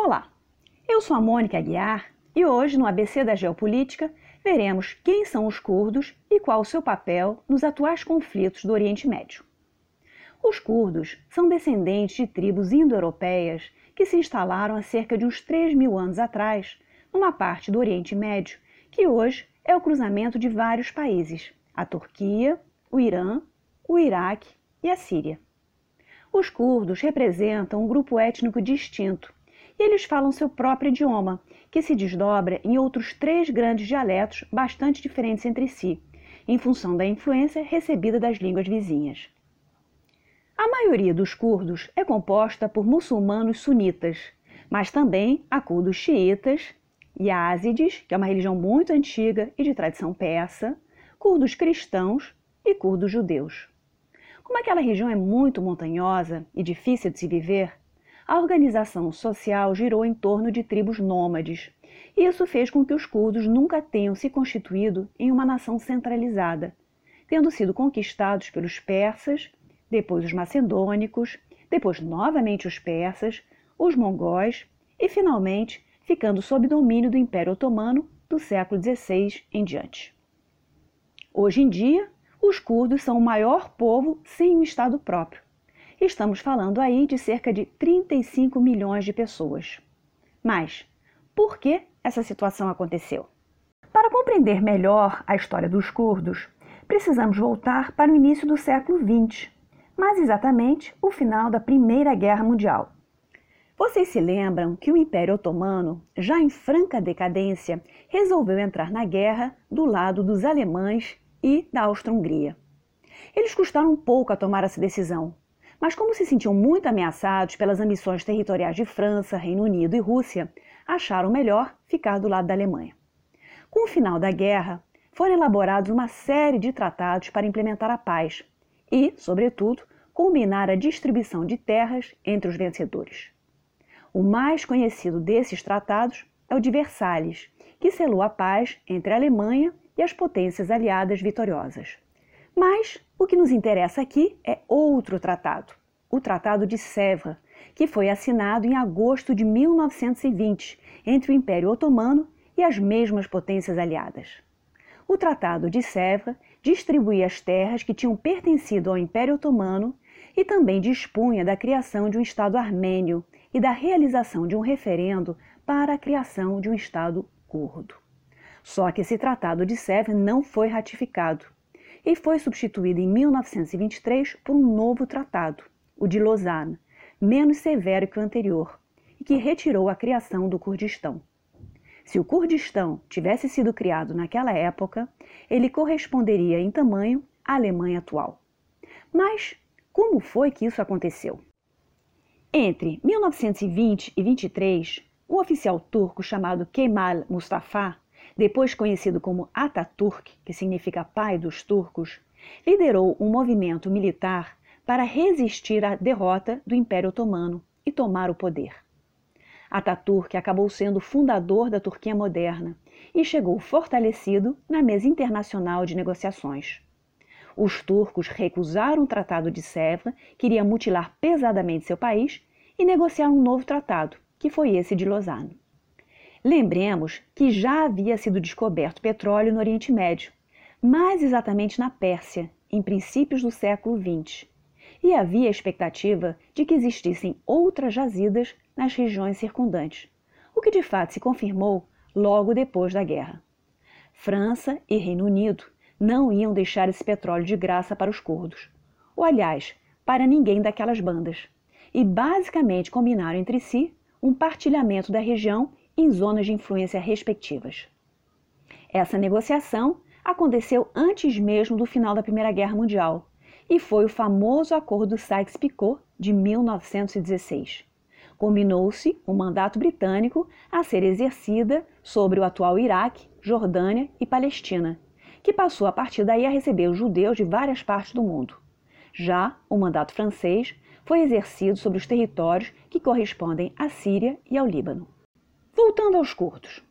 Olá, eu sou a Mônica Aguiar e hoje no ABC da Geopolítica veremos quem são os curdos e qual o seu papel nos atuais conflitos do Oriente Médio. Os curdos são descendentes de tribos indo-europeias que se instalaram há cerca de uns 3 mil anos atrás numa parte do Oriente Médio que hoje é o cruzamento de vários países: a Turquia, o Irã, o Iraque e a Síria. Os curdos representam um grupo étnico distinto e eles falam seu próprio idioma, que se desdobra em outros três grandes dialetos bastante diferentes entre si, em função da influência recebida das línguas vizinhas. A maioria dos curdos é composta por muçulmanos sunitas, mas também há curdos xiitas, yazidis, que é uma religião muito antiga e de tradição persa, curdos cristãos e curdos judeus. Como aquela região é muito montanhosa e difícil de se viver, a organização social girou em torno de tribos nômades. Isso fez com que os curdos nunca tenham se constituído em uma nação centralizada, tendo sido conquistados pelos persas, depois os macedônicos, depois novamente os persas, os mongóis e, finalmente, ficando sob domínio do Império Otomano do século XVI em diante. Hoje em dia, os curdos são o maior povo sem um Estado próprio Estamos falando aí de cerca de 35 milhões de pessoas. Mas por que essa situação aconteceu? Para compreender melhor a história dos curdos, precisamos voltar para o início do século XX, mais exatamente o final da Primeira Guerra Mundial. Vocês se lembram que o Império Otomano, já em franca decadência, resolveu entrar na guerra do lado dos alemães e da Áustria-Hungria. Eles custaram pouco a tomar essa decisão, mas, como se sentiam muito ameaçados pelas ambições territoriais de França, Reino Unido e Rússia, acharam melhor ficar do lado da Alemanha. Com o final da guerra, foram elaborados uma série de tratados para implementar a paz e, sobretudo, combinar a distribuição de terras entre os vencedores. O mais conhecido desses tratados é o de Versalhes, que selou a paz entre a Alemanha e as potências aliadas vitoriosas. Mas o que nos interessa aqui é outro tratado, o Tratado de Sèvres, que foi assinado em agosto de 1920 entre o Império Otomano e as mesmas potências aliadas. O Tratado de Sèvres distribuía as terras que tinham pertencido ao Império Otomano e também dispunha da criação de um Estado armênio e da realização de um referendo para a criação de um Estado curdo. Só que esse Tratado de Sèvres não foi ratificado e foi substituído em 1923 por um novo tratado, o de Lausanne, menos severo que o anterior, e que retirou a criação do Kurdistão. Se o Kurdistão tivesse sido criado naquela época, ele corresponderia em tamanho à Alemanha atual. Mas como foi que isso aconteceu? Entre 1920 e 23, um oficial turco chamado Kemal Mustafa depois conhecido como Ataturk, que significa pai dos turcos, liderou um movimento militar para resistir à derrota do Império Otomano e tomar o poder. Ataturk acabou sendo fundador da Turquia moderna e chegou fortalecido na mesa internacional de negociações. Os turcos recusaram o Tratado de Sèvres, que iria mutilar pesadamente seu país, e negociaram um novo tratado, que foi esse de Lausanne. Lembremos que já havia sido descoberto petróleo no Oriente Médio, mais exatamente na Pérsia, em princípios do século XX, e havia a expectativa de que existissem outras jazidas nas regiões circundantes, o que de fato se confirmou logo depois da guerra. França e Reino Unido não iam deixar esse petróleo de graça para os curdos, ou aliás, para ninguém daquelas bandas, e basicamente combinaram entre si um partilhamento da região em zonas de influência respectivas. Essa negociação aconteceu antes mesmo do final da Primeira Guerra Mundial e foi o famoso Acordo Sykes-Picot de 1916. Combinou-se um mandato britânico a ser exercida sobre o atual Iraque, Jordânia e Palestina, que passou a partir daí a receber os judeus de várias partes do mundo. Já o mandato francês foi exercido sobre os territórios que correspondem à Síria e ao Líbano. Voltando aos curdos.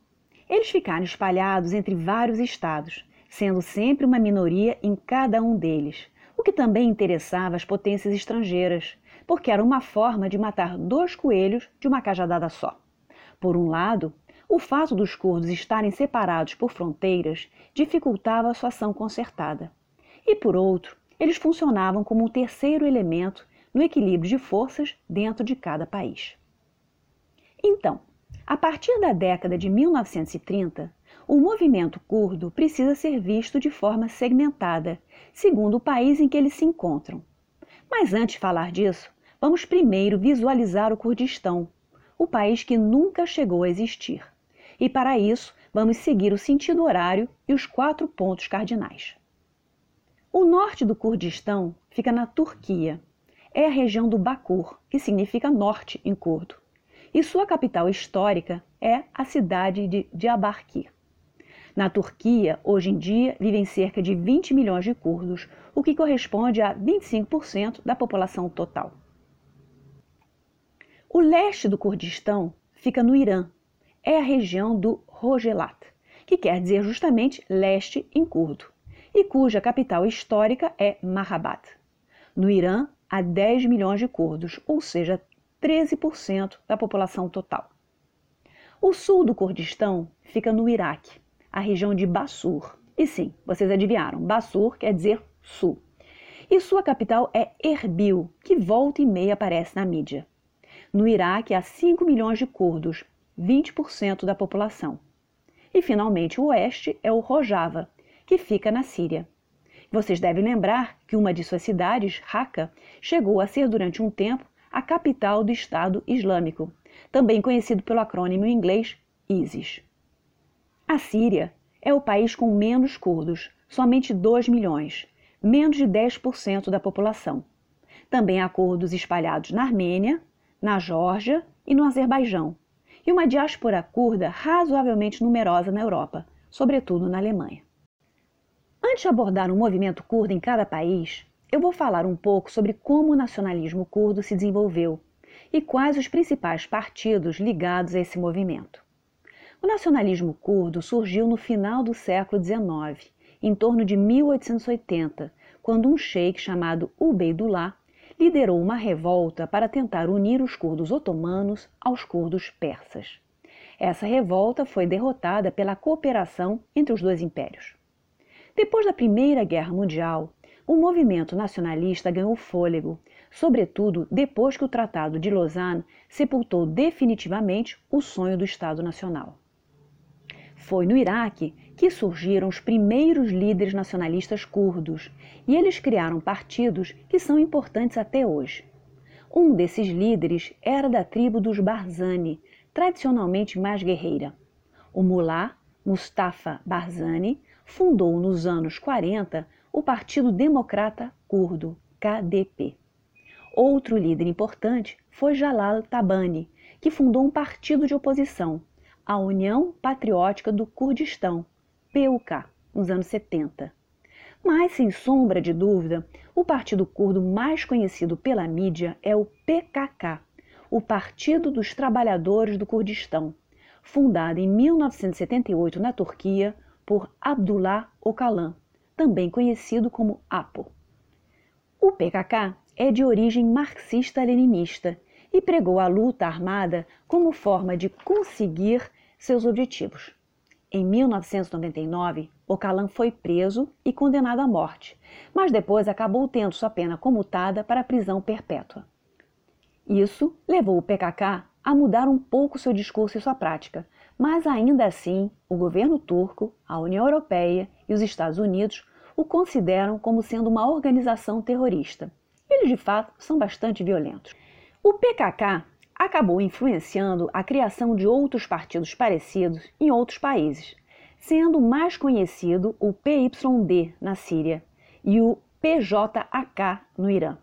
Eles ficaram espalhados entre vários estados, sendo sempre uma minoria em cada um deles, o que também interessava as potências estrangeiras, porque era uma forma de matar dois coelhos de uma cajadada só. Por um lado, o fato dos curdos estarem separados por fronteiras dificultava a sua ação concertada. E por outro, eles funcionavam como um terceiro elemento no equilíbrio de forças dentro de cada país. Então, a partir da década de 1930, o movimento curdo precisa ser visto de forma segmentada, segundo o país em que eles se encontram. Mas antes de falar disso, vamos primeiro visualizar o Kurdistão, o país que nunca chegou a existir. E para isso, vamos seguir o sentido horário e os quatro pontos cardinais. O norte do Kurdistão fica na Turquia. É a região do Bakur, que significa norte em curdo. E sua capital histórica é a cidade de Diyarbakir. Na Turquia, hoje em dia, vivem cerca de 20 milhões de curdos, o que corresponde a 25% da população total. O leste do Kurdistão fica no Irã. É a região do Rogelat, que quer dizer justamente leste em curdo, e cuja capital histórica é Mahabat. No Irã, há 10 milhões de curdos, ou seja, 13% da população total. O sul do Kurdistão fica no Iraque a região de Bassur. E sim, vocês adivinharam, Bassur quer dizer sul. E sua capital é Erbil, que volta e meia aparece na mídia. No Iraque há 5 milhões de curdos, 20% da população. E finalmente o oeste é o Rojava, que fica na Síria. Vocês devem lembrar que uma de suas cidades, Raqqa, chegou a ser durante um tempo a capital do Estado Islâmico, também conhecido pelo acrônimo em inglês ISIS. A Síria é o país com menos curdos, somente 2 milhões, menos de 10% da população. Também há curdos espalhados na Armênia, na Geórgia e no Azerbaijão, e uma diáspora curda razoavelmente numerosa na Europa, sobretudo na Alemanha. Antes de abordar o um movimento curdo em cada país, eu vou falar um pouco sobre como o nacionalismo curdo se desenvolveu e quais os principais partidos ligados a esse movimento. O nacionalismo curdo surgiu no final do século XIX, em torno de 1880, quando um sheik chamado Ubeidullah liderou uma revolta para tentar unir os curdos otomanos aos curdos persas. Essa revolta foi derrotada pela cooperação entre os dois impérios. Depois da Primeira Guerra Mundial, o movimento nacionalista ganhou fôlego, sobretudo depois que o Tratado de Lausanne sepultou definitivamente o sonho do Estado Nacional. Foi no Iraque que surgiram os primeiros líderes nacionalistas curdos e eles criaram partidos que são importantes até hoje. Um desses líderes era da tribo dos Barzani, tradicionalmente mais guerreira. O mulá Mustafa Barzani fundou nos anos 40 o Partido Democrata Curdo, KDP. Outro líder importante foi Jalal Tabani, que fundou um partido de oposição, a União Patriótica do Kurdistão, PUK, nos anos 70. Mas, sem sombra de dúvida, o partido curdo mais conhecido pela mídia é o PKK, o Partido dos Trabalhadores do Kurdistão, fundado em 1978 na Turquia por Abdullah Öcalan, também conhecido como APO. O PKK é de origem marxista-leninista e pregou a luta armada como forma de conseguir seus objetivos. Em 1999, Ocalan foi preso e condenado à morte, mas depois acabou tendo sua pena comutada para prisão perpétua. Isso levou o PKK a mudar um pouco seu discurso e sua prática, mas ainda assim, o governo turco, a União Europeia e os Estados Unidos o consideram como sendo uma organização terrorista. Eles, de fato, são bastante violentos. O PKK acabou influenciando a criação de outros partidos parecidos em outros países, sendo mais conhecido o PYD na Síria e o PJAK no Irã.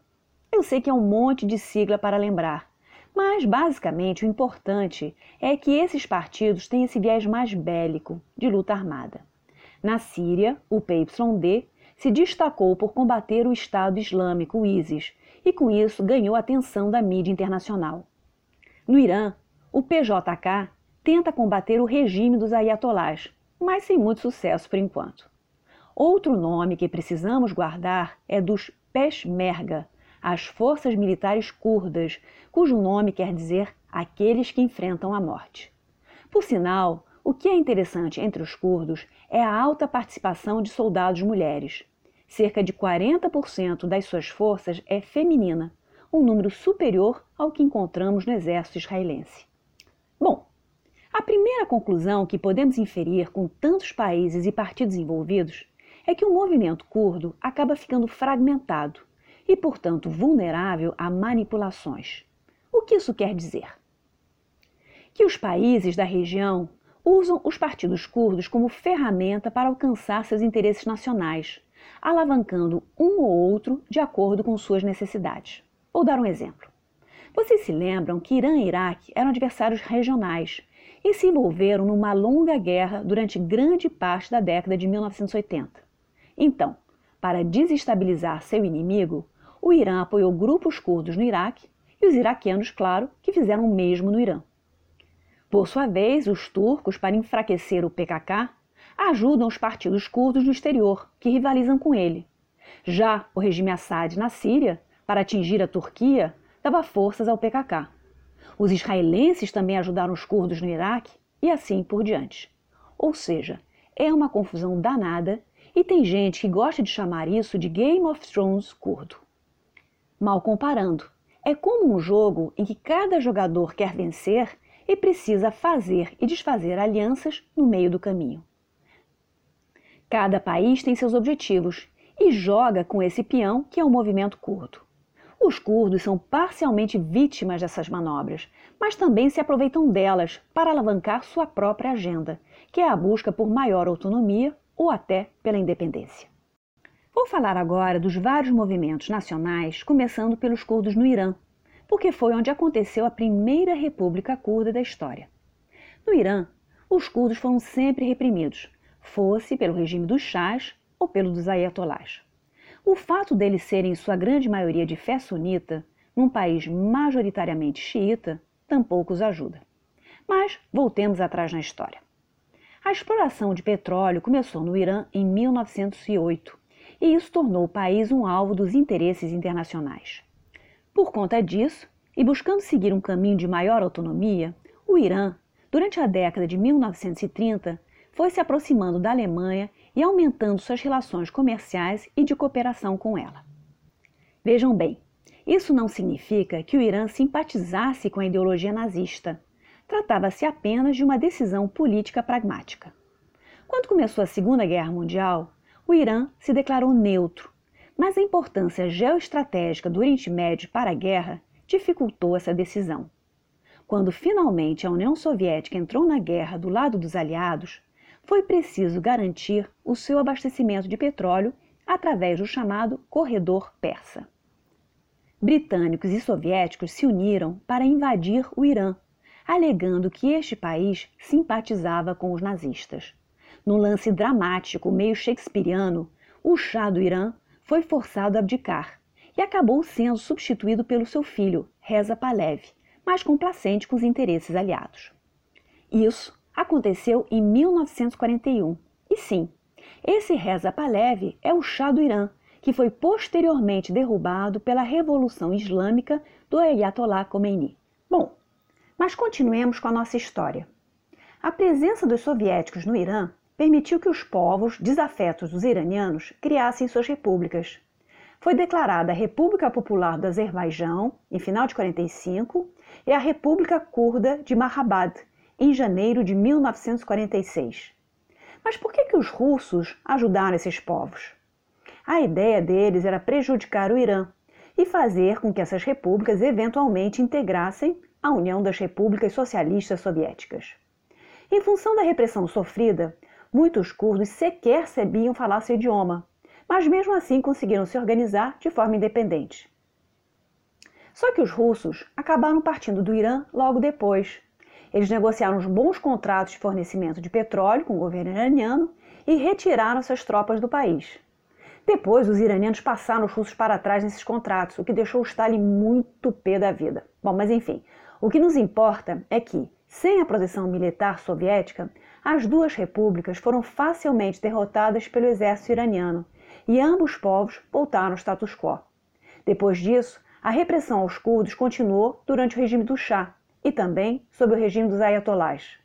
Eu sei que é um monte de sigla para lembrar, mas basicamente o importante é que esses partidos têm esse viés mais bélico, de luta armada. Na Síria, o PYD se destacou por combater o Estado Islâmico, o ISIS, e com isso ganhou a atenção da mídia internacional. No Irã, o PJK tenta combater o regime dos ayatolás, mas sem muito sucesso por enquanto. Outro nome que precisamos guardar é dos Peshmerga, as forças militares curdas, cujo nome quer dizer aqueles que enfrentam a morte. Por sinal, o que é interessante entre os curdos é a alta participação de soldados mulheres. Cerca de 40% das suas forças é feminina, um número superior ao que encontramos no exército israelense. Bom, a primeira conclusão que podemos inferir com tantos países e partidos envolvidos é que o movimento curdo acaba ficando fragmentado e, portanto, vulnerável a manipulações. O que isso quer dizer? Que os países da região usam os partidos curdos como ferramenta para alcançar seus interesses nacionais, alavancando um ou outro de acordo com suas necessidades. Vou dar um exemplo. Vocês se lembram que Irã e Iraque eram adversários regionais e se envolveram numa longa guerra durante grande parte da década de 1980. Então, para desestabilizar seu inimigo, o Irã apoiou grupos curdos no Iraque e os iraquianos, claro, que fizeram o mesmo no Irã. Por sua vez, os turcos, para enfraquecer o PKK, ajudam os partidos curdos no exterior, que rivalizam com ele. Já o regime Assad na Síria, para atingir a Turquia, dava forças ao PKK. Os israelenses também ajudaram os curdos no Iraque e assim por diante. Ou seja, é uma confusão danada e tem gente que gosta de chamar isso de Game of Thrones curdo. Mal comparando, é como um jogo em que cada jogador quer vencer e precisa fazer e desfazer alianças no meio do caminho. Cada país tem seus objetivos e joga com esse peão que é o movimento curdo. Os curdos são parcialmente vítimas dessas manobras, mas também se aproveitam delas para alavancar sua própria agenda, que é a busca por maior autonomia ou até pela independência. Vou falar agora dos vários movimentos nacionais, começando pelos curdos no Irã, porque foi onde aconteceu a primeira república curda da história. No Irã, os curdos foram sempre reprimidos, fosse pelo regime dos chás ou pelo dos ayatolás. O fato deles serem em sua grande maioria de fé sunita, num país majoritariamente xiita, tampouco os ajuda. Mas voltemos atrás na história. A exploração de petróleo começou no Irã em 1908 e isso tornou o país um alvo dos interesses internacionais. Por conta disso, e buscando seguir um caminho de maior autonomia, o Irã, durante a década de 1930, foi se aproximando da Alemanha e aumentando suas relações comerciais e de cooperação com ela. Vejam bem, isso não significa que o Irã simpatizasse com a ideologia nazista. Tratava-se apenas de uma decisão política pragmática. Quando começou a Segunda Guerra Mundial, o Irã se declarou neutro mas a importância geoestratégica do Oriente Médio para a guerra dificultou essa decisão. Quando finalmente a União Soviética entrou na guerra do lado dos aliados, foi preciso garantir o seu abastecimento de petróleo através do chamado Corredor Persa. Britânicos e soviéticos se uniram para invadir o Irã, alegando que este país simpatizava com os nazistas. No lance dramático meio shakespeariano, o chá do Irã foi forçado a abdicar e acabou sendo substituído pelo seu filho, Reza Palev, mais complacente com os interesses aliados. Isso aconteceu em 1941. E sim, esse Reza Palev é o Shah do Irã, que foi posteriormente derrubado pela Revolução Islâmica do Ayatollah Khomeini. Bom, mas continuemos com a nossa história. A presença dos soviéticos no Irã permitiu que os povos desafetos dos iranianos criassem suas repúblicas. Foi declarada a República Popular do Azerbaijão em final de 45 e a República Curda de Mahabad em janeiro de 1946. Mas por que, que os russos ajudaram esses povos? A ideia deles era prejudicar o Irã e fazer com que essas repúblicas eventualmente integrassem a União das Repúblicas Socialistas Soviéticas. Em função da repressão sofrida, Muitos curdos sequer sabiam falar seu idioma, mas mesmo assim conseguiram se organizar de forma independente. Só que os russos acabaram partindo do Irã logo depois. Eles negociaram os bons contratos de fornecimento de petróleo com o governo iraniano e retiraram suas tropas do país. Depois, os iranianos passaram os russos para trás nesses contratos, o que deixou o Stalin muito pé da vida. Bom, mas enfim, o que nos importa é que, sem a proteção militar soviética, as duas repúblicas foram facilmente derrotadas pelo exército iraniano e ambos povos voltaram ao status quo. Depois disso, a repressão aos curdos continuou durante o regime do Shah e também sob o regime dos ayatolás.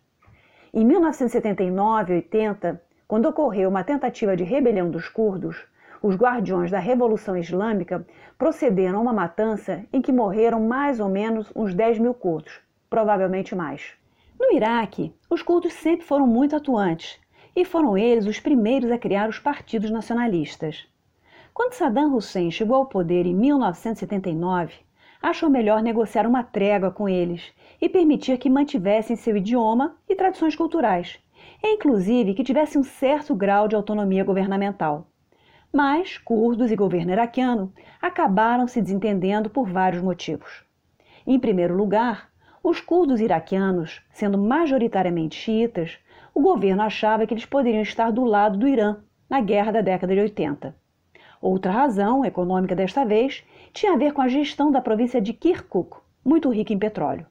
Em 1979 e 80, quando ocorreu uma tentativa de rebelião dos curdos, os guardiões da Revolução Islâmica procederam a uma matança em que morreram mais ou menos uns 10 mil curdos, provavelmente mais. No Iraque, os curdos sempre foram muito atuantes e foram eles os primeiros a criar os partidos nacionalistas. Quando Saddam Hussein chegou ao poder em 1979, achou melhor negociar uma trégua com eles e permitir que mantivessem seu idioma e tradições culturais, e inclusive que tivessem um certo grau de autonomia governamental. Mas curdos e governo iraquiano acabaram se desentendendo por vários motivos. Em primeiro lugar, os curdos iraquianos, sendo majoritariamente xiitas, o governo achava que eles poderiam estar do lado do Irã na guerra da década de 80. Outra razão, econômica desta vez, tinha a ver com a gestão da província de Kirkuk, muito rica em petróleo.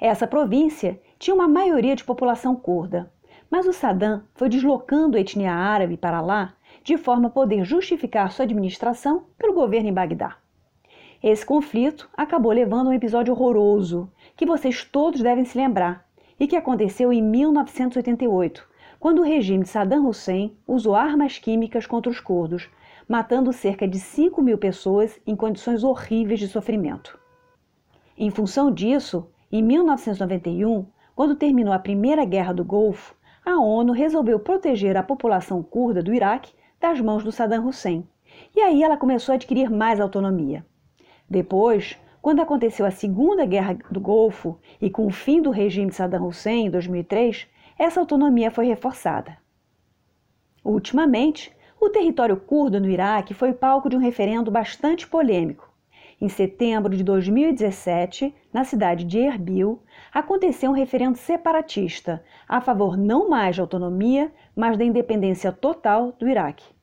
Essa província tinha uma maioria de população curda, mas o Saddam foi deslocando a etnia árabe para lá de forma a poder justificar sua administração pelo governo em Bagdá. Esse conflito acabou levando a um episódio horroroso que vocês todos devem se lembrar e que aconteceu em 1988, quando o regime de Saddam Hussein usou armas químicas contra os curdos, matando cerca de 5 mil pessoas em condições horríveis de sofrimento. Em função disso, em 1991, quando terminou a Primeira Guerra do Golfo, a ONU resolveu proteger a população curda do Iraque das mãos do Saddam Hussein. E aí ela começou a adquirir mais autonomia. Depois, quando aconteceu a Segunda Guerra do Golfo e com o fim do regime de Saddam Hussein em 2003, essa autonomia foi reforçada. Ultimamente, o território curdo no Iraque foi palco de um referendo bastante polêmico. Em setembro de 2017, na cidade de Erbil, aconteceu um referendo separatista a favor não mais da autonomia, mas da independência total do Iraque.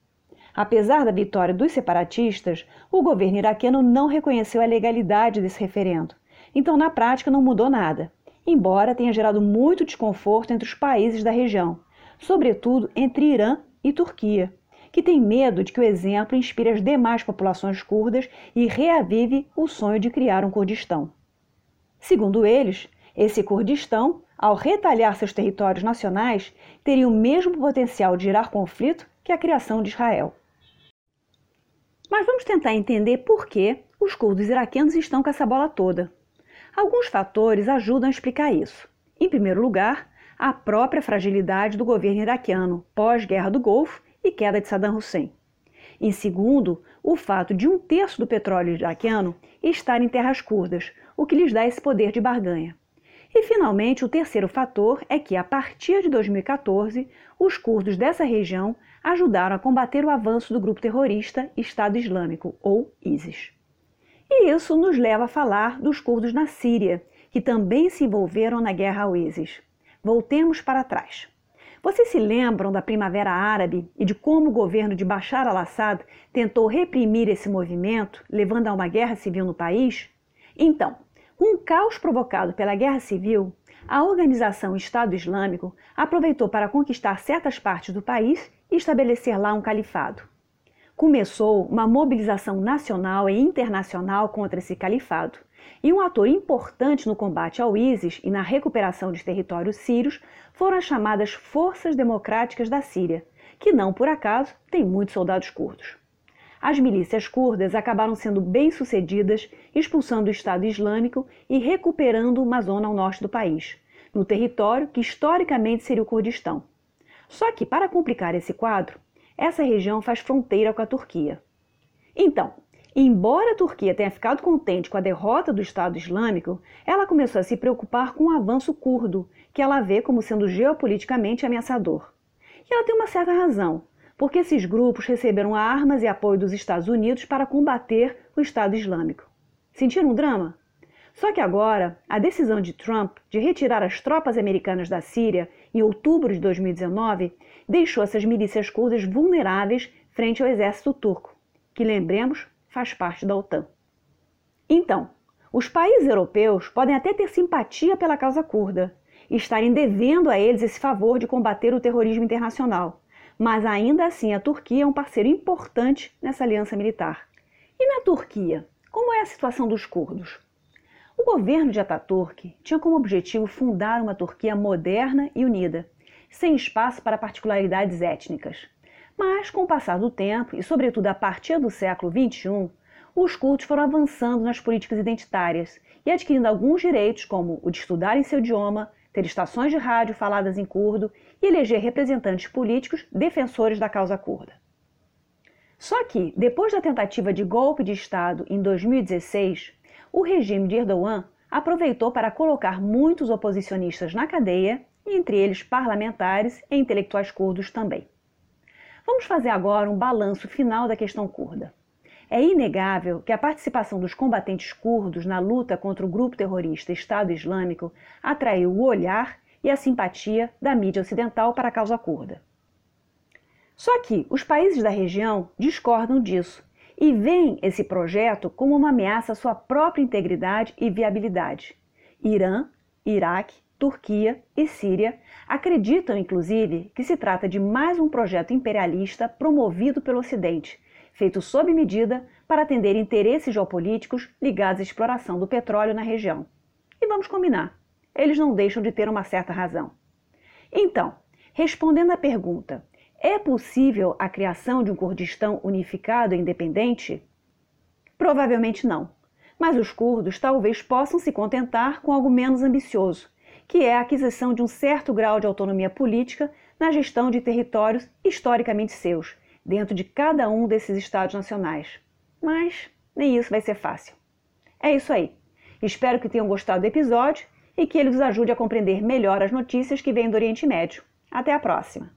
Apesar da vitória dos separatistas, o governo iraquiano não reconheceu a legalidade desse referendo. Então, na prática, não mudou nada, embora tenha gerado muito desconforto entre os países da região, sobretudo entre Irã e Turquia, que tem medo de que o exemplo inspire as demais populações curdas e reavive o sonho de criar um Kurdistão. Segundo eles, esse Kurdistão, ao retalhar seus territórios nacionais, teria o mesmo potencial de gerar conflito que a criação de Israel. Mas vamos tentar entender por que os curdos iraquianos estão com essa bola toda. Alguns fatores ajudam a explicar isso. Em primeiro lugar, a própria fragilidade do governo iraquiano pós-guerra do Golfo e queda de Saddam Hussein. Em segundo, o fato de um terço do petróleo iraquiano estar em terras curdas, o que lhes dá esse poder de barganha. E, finalmente, o terceiro fator é que, a partir de 2014, os curdos dessa região ajudaram a combater o avanço do grupo terrorista Estado Islâmico, ou ISIS. E isso nos leva a falar dos curdos na Síria, que também se envolveram na guerra ao ISIS. Voltemos para trás. Vocês se lembram da Primavera Árabe e de como o governo de Bashar al-Assad tentou reprimir esse movimento, levando a uma guerra civil no país? Então, com o caos provocado pela guerra civil, a organização Estado Islâmico aproveitou para conquistar certas partes do país e estabelecer lá um califado. Começou uma mobilização nacional e internacional contra esse califado, e um ator importante no combate ao ISIS e na recuperação de territórios sírios foram as chamadas Forças Democráticas da Síria, que não por acaso têm muitos soldados curdos. As milícias curdas acabaram sendo bem-sucedidas, expulsando o Estado Islâmico e recuperando uma zona ao norte do país, no território que historicamente seria o Kurdistão. Só que, para complicar esse quadro, essa região faz fronteira com a Turquia. Então, embora a Turquia tenha ficado contente com a derrota do Estado Islâmico, ela começou a se preocupar com o avanço curdo, que ela vê como sendo geopoliticamente ameaçador. E ela tem uma certa razão, porque esses grupos receberam armas e apoio dos Estados Unidos para combater o Estado Islâmico. Sentiram um drama? Só que agora, a decisão de Trump de retirar as tropas americanas da Síria em outubro de 2019 deixou essas milícias curdas vulneráveis frente ao exército turco, que, lembremos, faz parte da OTAN. Então, os países europeus podem até ter simpatia pela causa curda, e estarem devendo a eles esse favor de combater o terrorismo internacional. Mas ainda assim, a Turquia é um parceiro importante nessa aliança militar. E na Turquia, como é a situação dos curdos? O governo de Ataturk tinha como objetivo fundar uma Turquia moderna e unida, sem espaço para particularidades étnicas. Mas, com o passar do tempo, e sobretudo a partir do século XXI, os curdos foram avançando nas políticas identitárias e adquirindo alguns direitos, como o de estudar em seu idioma, ter estações de rádio faladas em curdo e eleger representantes políticos defensores da causa curda. Só que, depois da tentativa de golpe de Estado em 2016, o regime de Erdogan aproveitou para colocar muitos oposicionistas na cadeia, entre eles parlamentares e intelectuais curdos também. Vamos fazer agora um balanço final da questão curda. É inegável que a participação dos combatentes curdos na luta contra o grupo terrorista Estado Islâmico atraiu o olhar e a simpatia da mídia ocidental para a causa curda. Só que os países da região discordam disso e veem esse projeto como uma ameaça à sua própria integridade e viabilidade. Irã, Iraque, Turquia e Síria acreditam, inclusive, que se trata de mais um projeto imperialista promovido pelo Ocidente, feito sob medida para atender interesses geopolíticos ligados à exploração do petróleo na região. E vamos combinar, eles não deixam de ter uma certa razão. Então, respondendo à pergunta: é possível a criação de um Kurdistão unificado e independente? Provavelmente não. Mas os curdos talvez possam se contentar com algo menos ambicioso, que é a aquisição de um certo grau de autonomia política na gestão de territórios historicamente seus, dentro de cada um desses estados nacionais. Mas nem isso vai ser fácil. É isso aí. Espero que tenham gostado do episódio e que ele nos ajude a compreender melhor as notícias que vêm do Oriente Médio. Até a próxima!